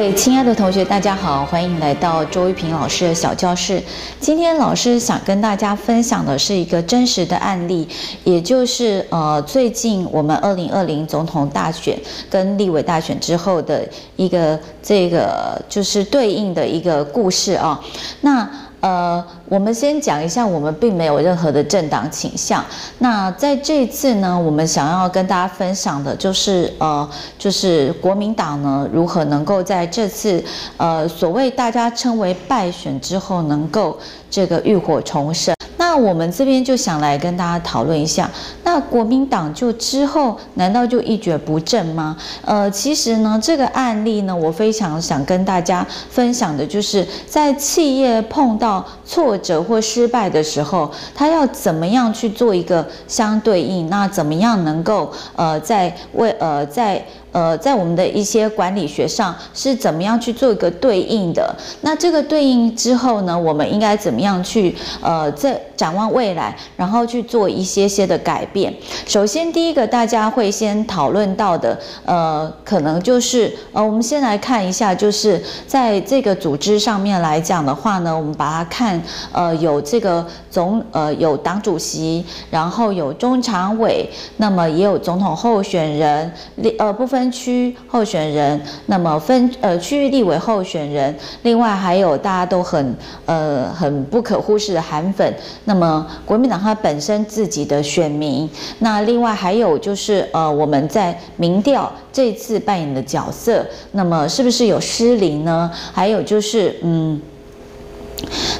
各位亲爱的同学，大家好，欢迎来到周玉平老师的小教室。今天老师想跟大家分享的是一个真实的案例，也就是呃，最近我们二零二零总统大选跟立委大选之后的一个这个就是对应的一个故事啊。那呃，我们先讲一下，我们并没有任何的政党倾向。那在这次呢，我们想要跟大家分享的就是，呃，就是国民党呢，如何能够在这次，呃，所谓大家称为败选之后，能够这个浴火重生。那我们这边就想来跟大家讨论一下，那国民党就之后难道就一蹶不振吗？呃，其实呢，这个案例呢，我非常想跟大家分享的就是，在企业碰到挫折或失败的时候，他要怎么样去做一个相对应？那怎么样能够呃，在为呃在。呃，在我们的一些管理学上是怎么样去做一个对应的？那这个对应之后呢，我们应该怎么样去呃，在展望未来，然后去做一些些的改变？首先，第一个大家会先讨论到的，呃，可能就是呃，我们先来看一下，就是在这个组织上面来讲的话呢，我们把它看呃，有这个总呃有党主席，然后有中常委，那么也有总统候选人，呃部分。区候选人，那么分呃区域立委候选人，另外还有大家都很呃很不可忽视的韩粉，那么国民党它本身自己的选民，那另外还有就是呃我们在民调这次扮演的角色，那么是不是有失灵呢？还有就是嗯。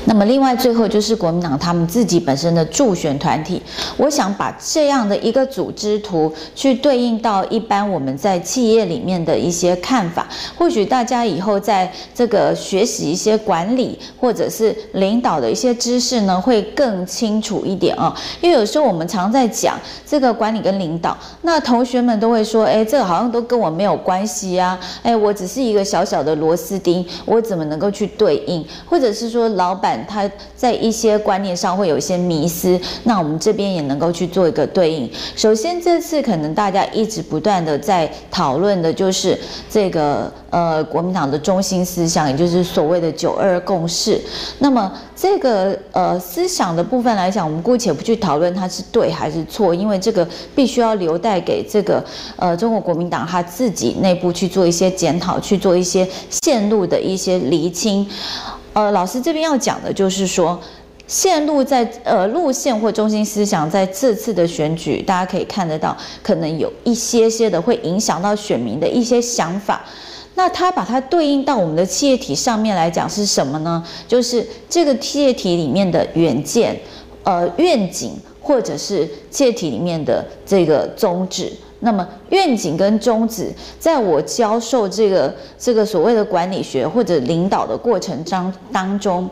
那么，另外最后就是国民党他们自己本身的助选团体，我想把这样的一个组织图去对应到一般我们在企业里面的一些看法，或许大家以后在这个学习一些管理或者是领导的一些知识呢，会更清楚一点啊。因为有时候我们常在讲这个管理跟领导，那同学们都会说，哎，这个好像都跟我没有关系啊，哎，我只是一个小小的螺丝钉，我怎么能够去对应，或者是说老板。他在一些观念上会有一些迷思，那我们这边也能够去做一个对应。首先，这次可能大家一直不断的在讨论的就是这个呃国民党的中心思想，也就是所谓的九二共识。那么这个呃思想的部分来讲，我们姑且不去讨论它是对还是错，因为这个必须要留待给这个呃中国国民党他自己内部去做一些检讨，去做一些线路的一些厘清。呃，老师这边要讲的就是说，线路在呃路线或中心思想在这次的选举，大家可以看得到，可能有一些些的会影响到选民的一些想法。那它把它对应到我们的企业体上面来讲是什么呢？就是这个企业体里面的远见、呃愿景，或者是企业体里面的这个宗旨。那么愿景跟宗旨，在我教授这个这个所谓的管理学或者领导的过程当当中。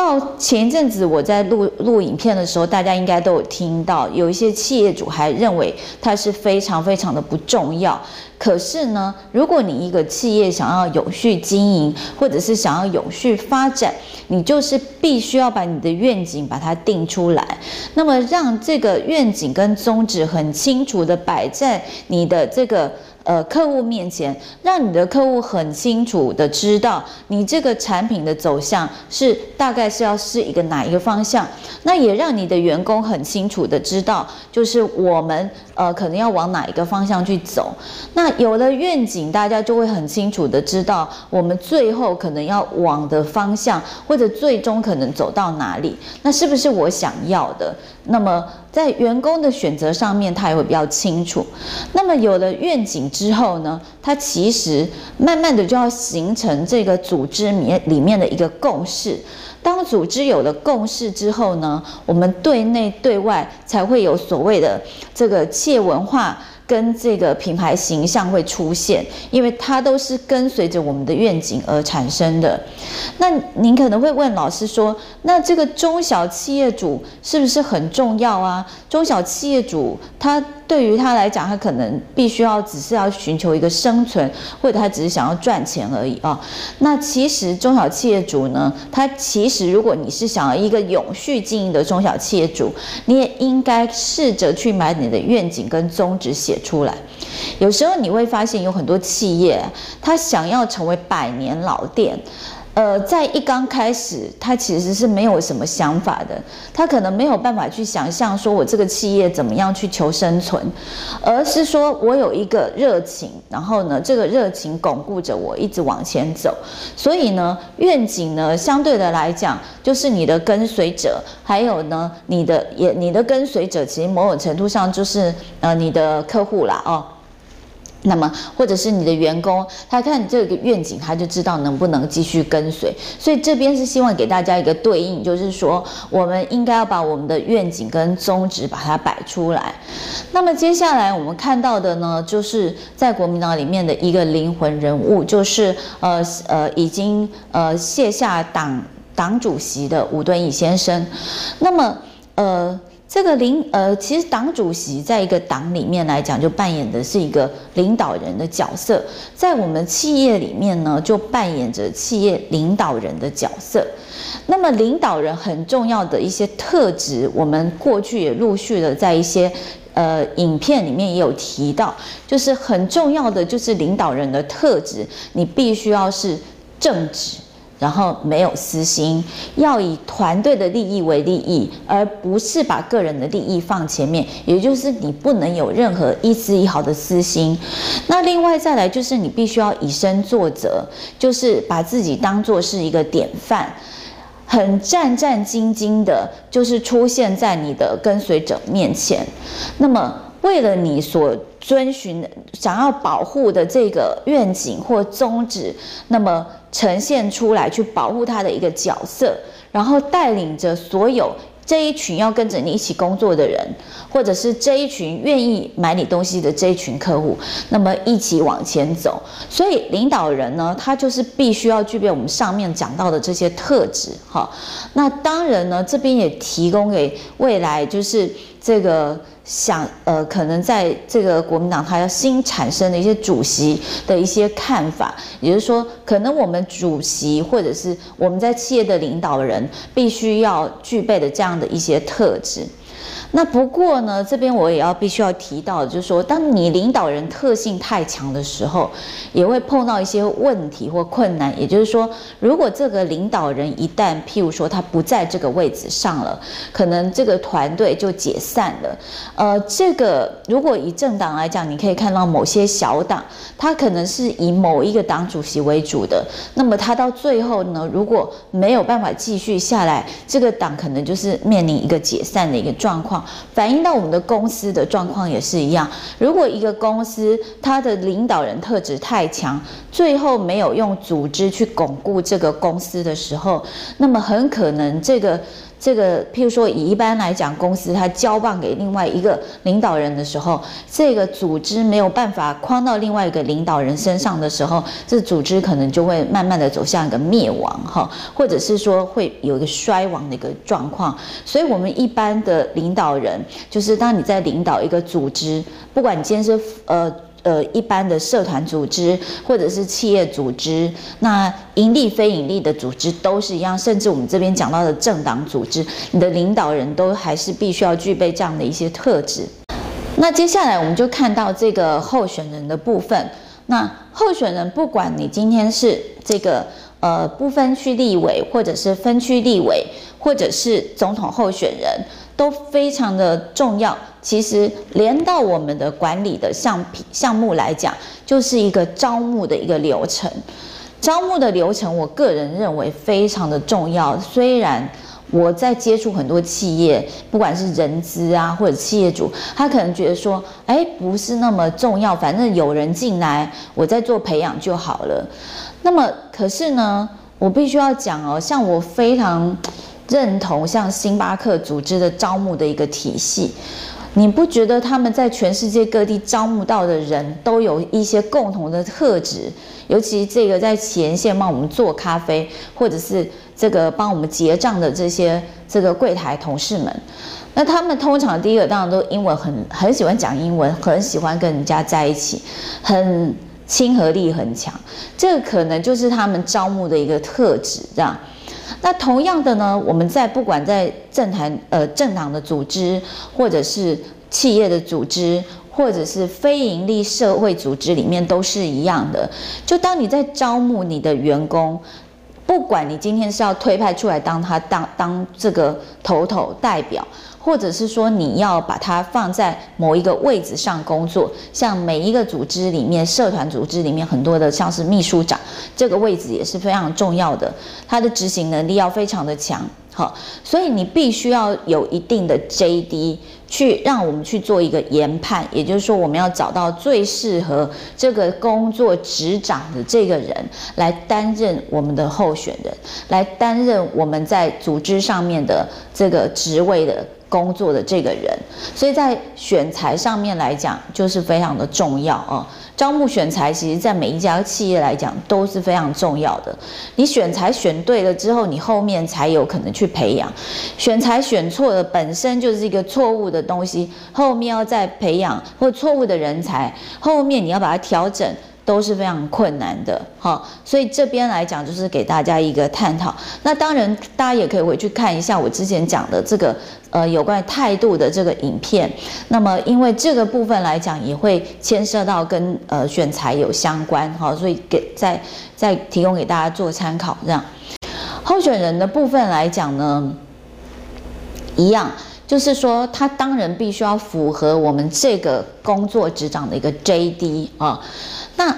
到前一阵子，我在录录影片的时候，大家应该都有听到，有一些企业主还认为它是非常非常的不重要。可是呢，如果你一个企业想要永续经营，或者是想要永续发展，你就是必须要把你的愿景把它定出来，那么让这个愿景跟宗旨很清楚的摆在你的这个。呃，客户面前，让你的客户很清楚的知道你这个产品的走向是大概是要是一个哪一个方向，那也让你的员工很清楚的知道，就是我们呃可能要往哪一个方向去走。那有了愿景，大家就会很清楚的知道我们最后可能要往的方向，或者最终可能走到哪里。那是不是我想要的？那么在员工的选择上面，他也会比较清楚。那么有了愿景之后呢，他其实慢慢的就要形成这个组织里面里面的一个共识。当组织有了共识之后呢，我们对内对外才会有所谓的这个企业文化。跟这个品牌形象会出现，因为它都是跟随着我们的愿景而产生的。那您可能会问老师说，那这个中小企业主是不是很重要啊？中小企业主他对于他来讲，他可能必须要只是要寻求一个生存，或者他只是想要赚钱而已啊。那其实中小企业主呢，他其实如果你是想要一个永续经营的中小企业主，你也应该试着去把你的愿景跟宗旨写出来。有时候你会发现有很多企业，他想要成为百年老店。呃，在一刚开始，他其实是没有什么想法的，他可能没有办法去想象说我这个企业怎么样去求生存，而是说我有一个热情，然后呢，这个热情巩固着我一直往前走。所以呢，愿景呢，相对的来讲，就是你的跟随者，还有呢，你的也你的跟随者，其实某种程度上就是呃你的客户啦，哦。那么，或者是你的员工，他看这个愿景，他就知道能不能继续跟随。所以这边是希望给大家一个对应，就是说，我们应该要把我们的愿景跟宗旨把它摆出来。那么接下来我们看到的呢，就是在国民党里面的一个灵魂人物，就是呃呃已经呃卸下党党主席的吴敦义先生。那么呃。这个领呃，其实党主席在一个党里面来讲，就扮演的是一个领导人的角色。在我们企业里面呢，就扮演着企业领导人的角色。那么，领导人很重要的一些特质，我们过去也陆续的在一些呃影片里面也有提到，就是很重要的就是领导人的特质，你必须要是正直。然后没有私心，要以团队的利益为利益，而不是把个人的利益放前面。也就是你不能有任何一丝一毫的私心。那另外再来就是你必须要以身作则，就是把自己当作是一个典范，很战战兢兢的，就是出现在你的跟随者面前。那么为了你所遵循、想要保护的这个愿景或宗旨，那么呈现出来去保护他的一个角色，然后带领着所有这一群要跟着你一起工作的人，或者是这一群愿意买你东西的这一群客户，那么一起往前走。所以领导人呢，他就是必须要具备我们上面讲到的这些特质。哈，那当然呢，这边也提供给未来就是这个。想呃，可能在这个国民党它要新产生的一些主席的一些看法，也就是说，可能我们主席或者是我们在企业的领导人必须要具备的这样的一些特质。那不过呢，这边我也要必须要提到，就是说，当你领导人特性太强的时候，也会碰到一些问题或困难。也就是说，如果这个领导人一旦譬如说他不在这个位置上了，可能这个团队就解散了。呃，这个如果以政党来讲，你可以看到某些小党，他可能是以某一个党主席为主的，那么他到最后呢，如果没有办法继续下来，这个党可能就是面临一个解散的一个状况。反映到我们的公司的状况也是一样。如果一个公司它的领导人特质太强，最后没有用组织去巩固这个公司的时候，那么很可能这个。这个，譬如说，以一般来讲，公司它交棒给另外一个领导人的时候，这个组织没有办法框到另外一个领导人身上的时候，这组织可能就会慢慢的走向一个灭亡，哈，或者是说会有一个衰亡的一个状况。所以，我们一般的领导人，就是当你在领导一个组织，不管你今天是呃。呃，一般的社团组织或者是企业组织，那盈利非盈利的组织都是一样，甚至我们这边讲到的政党组织，你的领导人都还是必须要具备这样的一些特质。那接下来我们就看到这个候选人的部分。那候选人，不管你今天是这个呃不分区立委，或者是分区立委，或者是总统候选人。都非常的重要。其实连到我们的管理的项项目来讲，就是一个招募的一个流程。招募的流程，我个人认为非常的重要。虽然我在接触很多企业，不管是人资啊或者企业主，他可能觉得说，哎，不是那么重要，反正有人进来，我在做培养就好了。那么，可是呢，我必须要讲哦，像我非常。认同像星巴克组织的招募的一个体系，你不觉得他们在全世界各地招募到的人都有一些共同的特质？尤其这个在前线帮我们做咖啡，或者是这个帮我们结账的这些这个柜台同事们，那他们通常第一个当然都英文很很喜欢讲英文，很喜欢跟人家在一起，很亲和力很强，这个可能就是他们招募的一个特质，这样。那同样的呢，我们在不管在政坛呃政党的组织，或者是企业的组织，或者是非营利社会组织里面都是一样的。就当你在招募你的员工，不管你今天是要推派出来当他当当这个头头代表。或者是说你要把它放在某一个位置上工作，像每一个组织里面、社团组织里面很多的，像是秘书长这个位置也是非常重要的，他的执行能力要非常的强，好，所以你必须要有一定的 JD 去让我们去做一个研判，也就是说我们要找到最适合这个工作职掌的这个人来担任我们的候选人，来担任我们在组织上面的这个职位的。工作的这个人，所以在选才上面来讲，就是非常的重要哦。招募选才，其实在每一家企业来讲都是非常重要的。你选才选对了之后，你后面才有可能去培养。选才选错了，本身就是一个错误的东西，后面要再培养或错误的人才，后面你要把它调整。都是非常困难的，哈，所以这边来讲就是给大家一个探讨。那当然，大家也可以回去看一下我之前讲的这个，呃，有关态度的这个影片。那么，因为这个部分来讲，也会牵涉到跟呃选材有相关，哈，所以给再再提供给大家做参考。这样，候选人的部分来讲呢，一样，就是说他当然必须要符合我们这个工作职掌的一个 JD 啊。那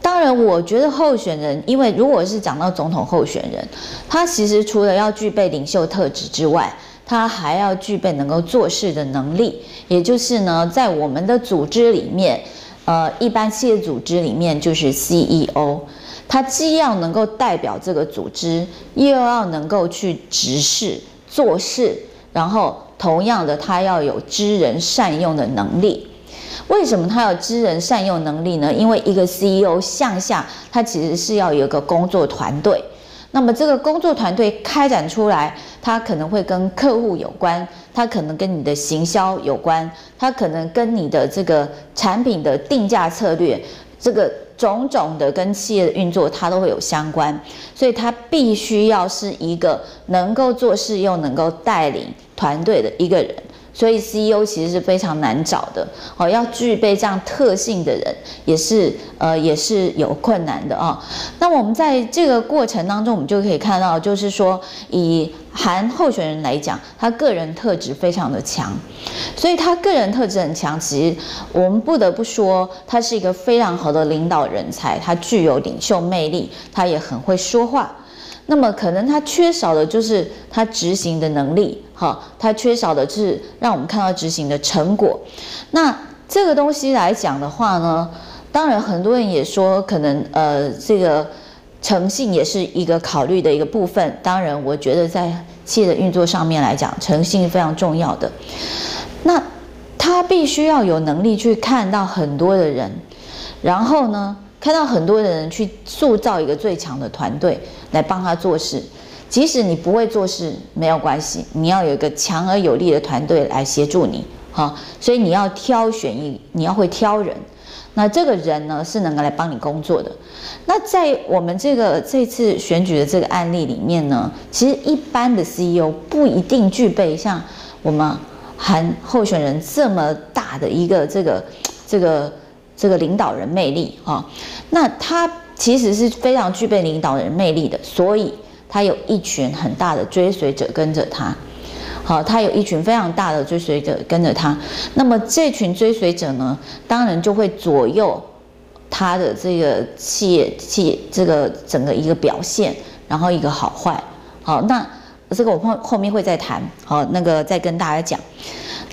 当然，我觉得候选人，因为如果是讲到总统候选人，他其实除了要具备领袖特质之外，他还要具备能够做事的能力。也就是呢，在我们的组织里面，呃，一般企业组织里面就是 CEO，他既要能够代表这个组织，又要能够去指示做事，然后同样的，他要有知人善用的能力。为什么他要知人善用能力呢？因为一个 CEO 向下，他其实是要有一个工作团队。那么这个工作团队开展出来，他可能会跟客户有关，他可能跟你的行销有关，他可能跟你的这个产品的定价策略，这个种种的跟企业的运作，它都会有相关。所以他必须要是一个能够做事又能够带领团队的一个人。所以 CEO 其实是非常难找的，哦，要具备这样特性的人也是呃也是有困难的啊。那我们在这个过程当中，我们就可以看到，就是说以韩候选人来讲，他个人特质非常的强，所以他个人特质很强。其实我们不得不说，他是一个非常好的领导人才，他具有领袖魅力，他也很会说话。那么可能他缺少的就是他执行的能力，哈，他缺少的是让我们看到执行的成果。那这个东西来讲的话呢，当然很多人也说，可能呃这个诚信也是一个考虑的一个部分。当然，我觉得在企业的运作上面来讲，诚信是非常重要的。那他必须要有能力去看到很多的人，然后呢，看到很多人去塑造一个最强的团队来帮他做事，即使你不会做事没有关系，你要有一个强而有力的团队来协助你，哈，所以你要挑选一，你要会挑人，那这个人呢是能够来帮你工作的。那在我们这个这次选举的这个案例里面呢，其实一般的 CEO 不一定具备像我们韩候选人这么大的一个这个这个。这个领导人魅力啊，那他其实是非常具备领导人魅力的，所以他有一群很大的追随者跟着他。好，他有一群非常大的追随者跟着他。那么这群追随者呢，当然就会左右他的这个企业企业这个整个一个表现，然后一个好坏。好，那这个我后后面会再谈。好，那个再跟大家讲。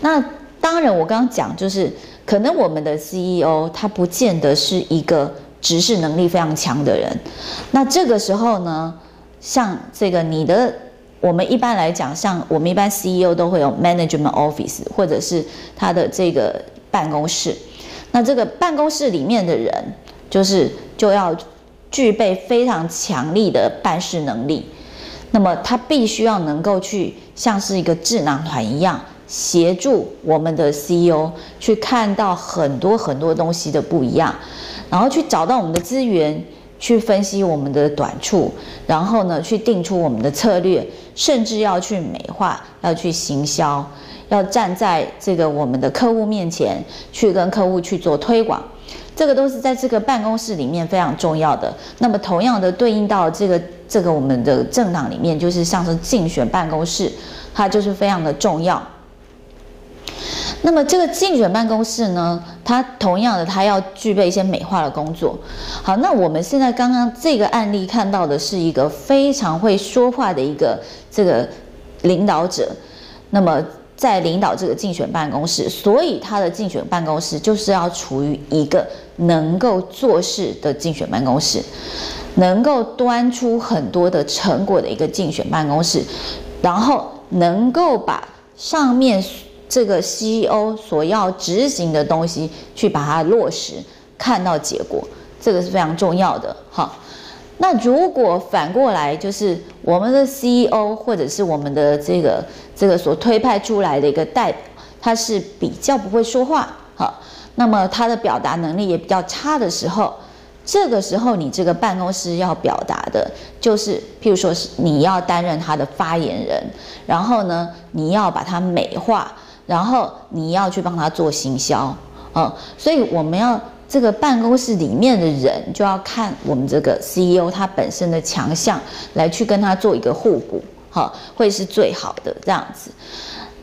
那当然，我刚刚讲就是。可能我们的 CEO 他不见得是一个执事能力非常强的人，那这个时候呢，像这个你的，我们一般来讲，像我们一般 CEO 都会有 management office 或者是他的这个办公室，那这个办公室里面的人就是就要具备非常强力的办事能力，那么他必须要能够去像是一个智囊团一样。协助我们的 CEO 去看到很多很多东西的不一样，然后去找到我们的资源，去分析我们的短处，然后呢，去定出我们的策略，甚至要去美化，要去行销，要站在这个我们的客户面前去跟客户去做推广，这个都是在这个办公室里面非常重要的。那么同样的对应到这个这个我们的政党里面，就是像是竞选办公室，它就是非常的重要。那么这个竞选办公室呢，它同样的，它要具备一些美化的工作。好，那我们现在刚刚这个案例看到的是一个非常会说话的一个这个领导者，那么在领导这个竞选办公室，所以他的竞选办公室就是要处于一个能够做事的竞选办公室，能够端出很多的成果的一个竞选办公室，然后能够把上面。这个 CEO 所要执行的东西，去把它落实，看到结果，这个是非常重要的。好，那如果反过来，就是我们的 CEO 或者是我们的这个这个所推派出来的一个代表，他是比较不会说话，好，那么他的表达能力也比较差的时候，这个时候你这个办公室要表达的，就是譬如说是你要担任他的发言人，然后呢，你要把它美化。然后你要去帮他做行销，嗯，所以我们要这个办公室里面的人就要看我们这个 CEO 他本身的强项，来去跟他做一个互补，哈，会是最好的这样子。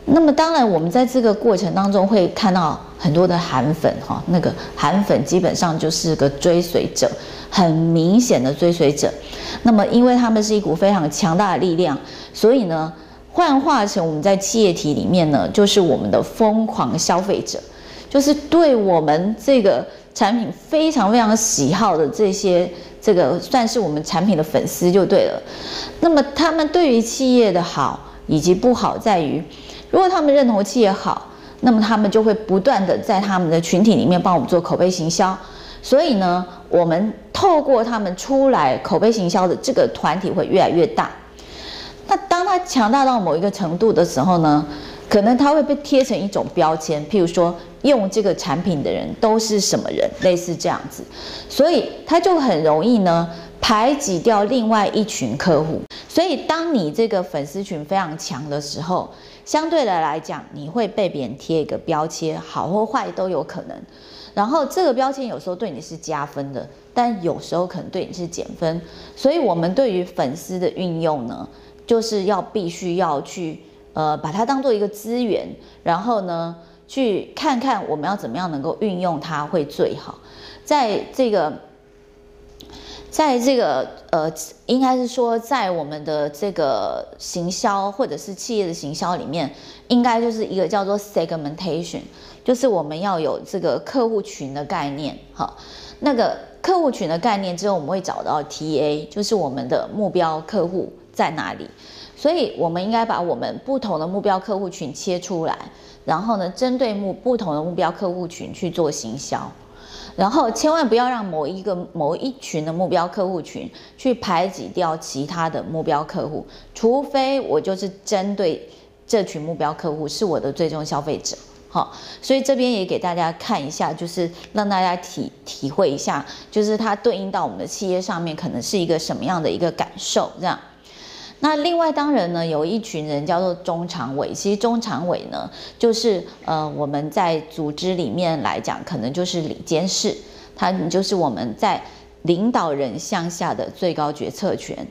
那么当然，我们在这个过程当中会看到很多的韩粉，哈，那个韩粉基本上就是个追随者，很明显的追随者。那么因为他们是一股非常强大的力量，所以呢。幻化成我们在企业体里面呢，就是我们的疯狂消费者，就是对我们这个产品非常非常喜好的这些，这个算是我们产品的粉丝就对了。那么他们对于企业的好以及不好在于，如果他们认同企业好，那么他们就会不断的在他们的群体里面帮我们做口碑行销。所以呢，我们透过他们出来口碑行销的这个团体会越来越大。那当他强大到某一个程度的时候呢，可能他会被贴成一种标签，譬如说用这个产品的人都是什么人，类似这样子，所以他就很容易呢排挤掉另外一群客户。所以当你这个粉丝群非常强的时候，相对的来讲，你会被别人贴一个标签，好或坏都有可能。然后这个标签有时候对你是加分的，但有时候可能对你是减分。所以我们对于粉丝的运用呢，就是要必须要去呃把它当做一个资源，然后呢去看看我们要怎么样能够运用它会最好。在这个，在这个呃，应该是说在我们的这个行销或者是企业的行销里面，应该就是一个叫做 segmentation，就是我们要有这个客户群的概念。好，那个客户群的概念之后，我们会找到 TA，就是我们的目标客户。在哪里？所以我们应该把我们不同的目标客户群切出来，然后呢，针对目不同的目标客户群去做行销，然后千万不要让某一个某一群的目标客户群去排挤掉其他的目标客户，除非我就是针对这群目标客户是我的最终消费者。好，所以这边也给大家看一下，就是让大家体体会一下，就是它对应到我们的企业上面可能是一个什么样的一个感受，这样。那另外当然呢，有一群人叫做中常委。其实中常委呢，就是呃我们在组织里面来讲，可能就是里监事，他就是我们在领导人向下的最高决策权。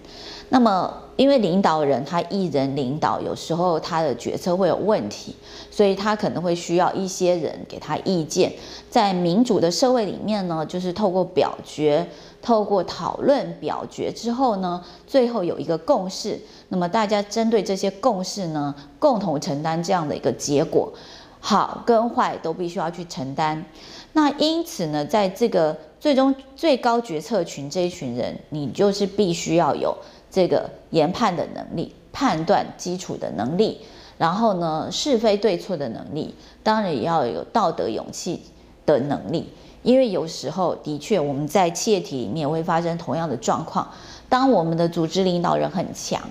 那么因为领导人他一人领导，有时候他的决策会有问题，所以他可能会需要一些人给他意见。在民主的社会里面呢，就是透过表决。透过讨论表决之后呢，最后有一个共识。那么大家针对这些共识呢，共同承担这样的一个结果，好跟坏都必须要去承担。那因此呢，在这个最终最高决策群这一群人，你就是必须要有这个研判的能力、判断基础的能力，然后呢，是非对错的能力，当然也要有道德勇气的能力。因为有时候的确，我们在企业体里面会发生同样的状况。当我们的组织领导人很强，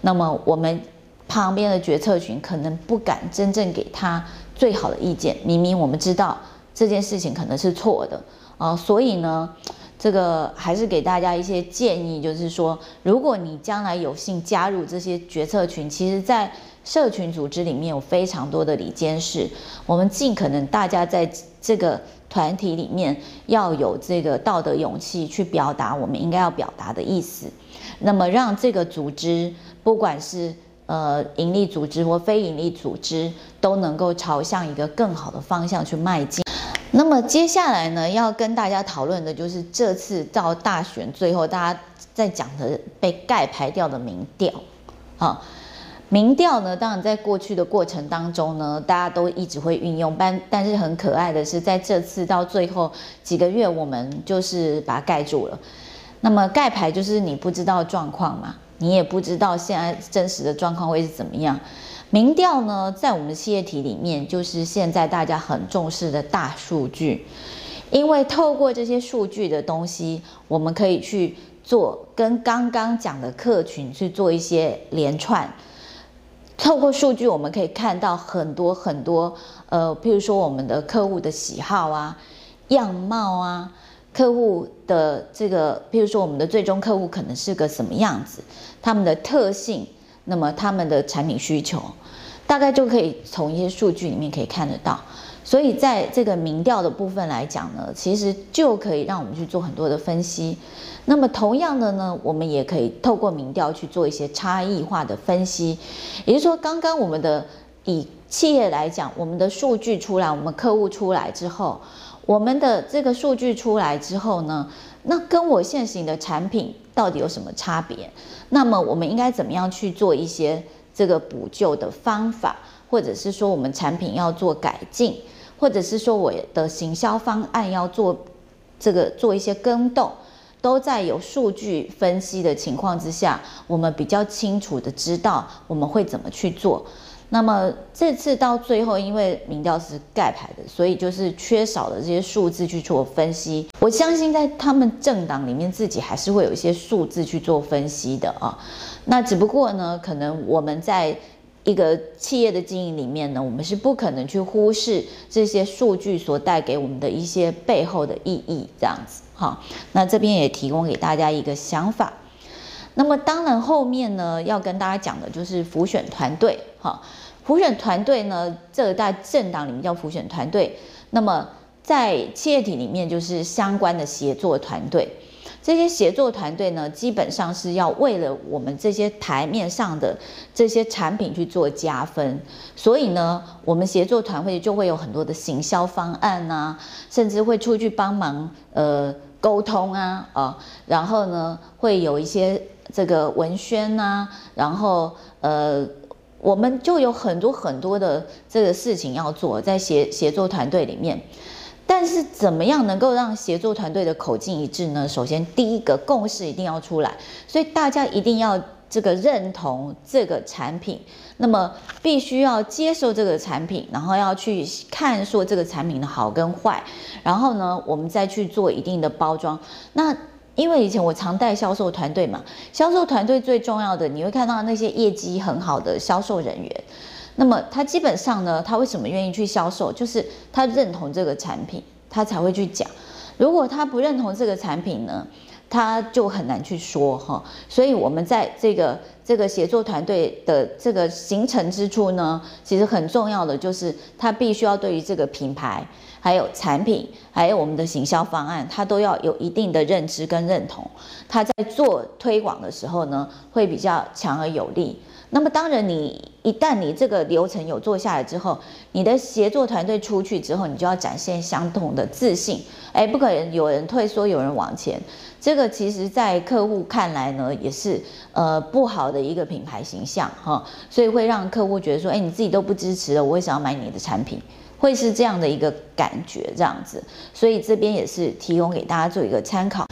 那么我们旁边的决策群可能不敢真正给他最好的意见。明明我们知道这件事情可能是错的啊，所以呢，这个还是给大家一些建议，就是说，如果你将来有幸加入这些决策群，其实，在社群组织里面有非常多的里监事，我们尽可能大家在这个。团体里面要有这个道德勇气去表达我们应该要表达的意思，那么让这个组织，不管是呃盈利组织或非盈利组织，都能够朝向一个更好的方向去迈进。那么接下来呢，要跟大家讨论的就是这次到大选最后大家在讲的被盖牌掉的民调，好。民调呢，当然在过去的过程当中呢，大家都一直会运用，但但是很可爱的是，在这次到最后几个月，我们就是把它盖住了。那么盖牌就是你不知道状况嘛，你也不知道现在真实的状况会是怎么样。民调呢，在我们企业体里面，就是现在大家很重视的大数据，因为透过这些数据的东西，我们可以去做跟刚刚讲的客群去做一些连串。透过数据，我们可以看到很多很多，呃，譬如说我们的客户的喜好啊、样貌啊，客户的这个，譬如说我们的最终客户可能是个什么样子，他们的特性，那么他们的产品需求，大概就可以从一些数据里面可以看得到。所以在这个民调的部分来讲呢，其实就可以让我们去做很多的分析。那么同样的呢，我们也可以透过民调去做一些差异化的分析。也就是说，刚刚我们的以企业来讲，我们的数据出来，我们客户出来之后，我们的这个数据出来之后呢，那跟我现行的产品到底有什么差别？那么我们应该怎么样去做一些这个补救的方法，或者是说我们产品要做改进？或者是说我的行销方案要做这个做一些更动，都在有数据分析的情况之下，我们比较清楚的知道我们会怎么去做。那么这次到最后，因为民调是盖牌的，所以就是缺少了这些数字去做分析。我相信在他们政党里面自己还是会有一些数字去做分析的啊。那只不过呢，可能我们在。一个企业的经营里面呢，我们是不可能去忽视这些数据所带给我们的一些背后的意义，这样子哈。那这边也提供给大家一个想法。那么当然后面呢，要跟大家讲的就是浮选团队哈。辅选团队呢，这个在政党里面叫普选团队，那么在企业体里面就是相关的协作团队。这些协作团队呢，基本上是要为了我们这些台面上的这些产品去做加分，所以呢，我们协作团队就会有很多的行销方案啊，甚至会出去帮忙呃沟通啊啊，然后呢，会有一些这个文宣啊，然后呃，我们就有很多很多的这个事情要做，在协协作团队里面。但是怎么样能够让协作团队的口径一致呢？首先，第一个共识一定要出来，所以大家一定要这个认同这个产品，那么必须要接受这个产品，然后要去看说这个产品的好跟坏，然后呢，我们再去做一定的包装。那因为以前我常带销售团队嘛，销售团队最重要的，你会看到那些业绩很好的销售人员。那么他基本上呢，他为什么愿意去销售？就是他认同这个产品，他才会去讲。如果他不认同这个产品呢，他就很难去说哈。所以我们在这个这个协作团队的这个形成之处呢，其实很重要的就是他必须要对于这个品牌、还有产品、还有我们的行销方案，他都要有一定的认知跟认同。他在做推广的时候呢，会比较强而有力。那么当然，你一旦你这个流程有做下来之后，你的协作团队出去之后，你就要展现相同的自信。哎，不可能有人退缩，有人往前。这个其实，在客户看来呢，也是呃不好的一个品牌形象哈。所以会让客户觉得说，哎，你自己都不支持了，我为什么要买你的产品？会是这样的一个感觉，这样子。所以这边也是提供给大家做一个参考。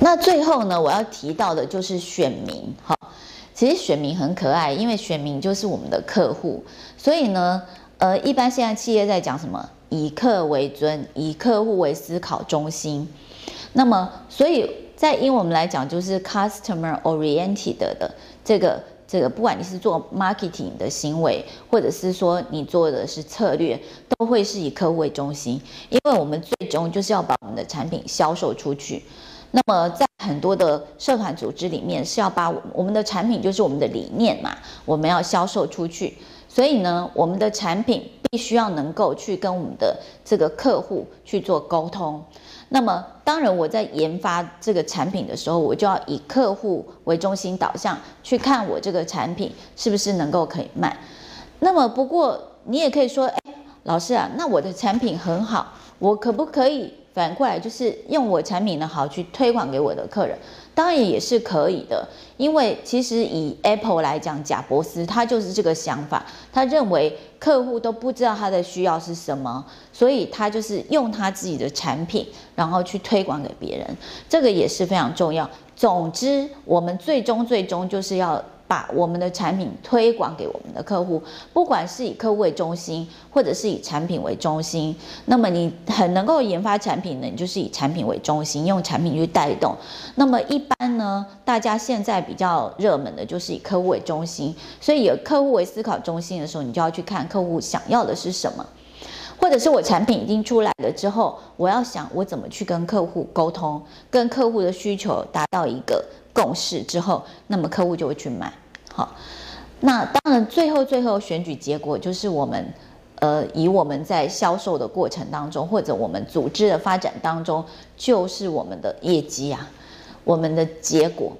那最后呢，我要提到的就是选民哈。其实选民很可爱，因为选民就是我们的客户，所以呢，呃，一般现在企业在讲什么？以客为尊，以客户为思考中心。那么，所以在英文我们来讲，就是 customer oriented 的这个这个，不管你是做 marketing 的行为，或者是说你做的是策略，都会是以客户为中心，因为我们最终就是要把我们的产品销售出去。那么在很多的社团组织里面，是要把我们的产品就是我们的理念嘛，我们要销售出去。所以呢，我们的产品必须要能够去跟我们的这个客户去做沟通。那么，当然我在研发这个产品的时候，我就要以客户为中心导向去看我这个产品是不是能够可以卖。那么，不过你也可以说，哎，老师啊，那我的产品很好，我可不可以反过来就是用我产品的好去推广给我的客人？当然也是可以的，因为其实以 Apple 来讲，贾伯斯他就是这个想法，他认为客户都不知道他的需要是什么，所以他就是用他自己的产品，然后去推广给别人，这个也是非常重要。总之，我们最终最终就是要。把我们的产品推广给我们的客户，不管是以客户为中心，或者是以产品为中心，那么你很能够研发产品呢，你就是以产品为中心，用产品去带动。那么一般呢，大家现在比较热门的就是以客户为中心，所以以客户为思考中心的时候，你就要去看客户想要的是什么，或者是我产品已经出来了之后，我要想我怎么去跟客户沟通，跟客户的需求达到一个共识之后，那么客户就会去买。好，那当然最后最后选举结果就是我们，呃，以我们在销售的过程当中，或者我们组织的发展当中，就是我们的业绩啊，我们的结果，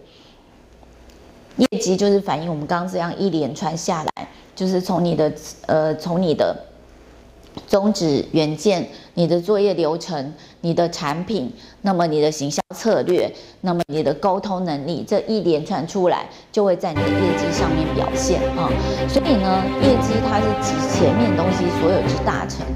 业绩就是反映我们刚刚这样一连串下来，就是从你的呃，从你的。宗旨、远见、你的作业流程、你的产品，那么你的行销策略，那么你的沟通能力，这一连串出来，就会在你的业绩上面表现啊。所以呢，业绩它是集前面东西所有之大成。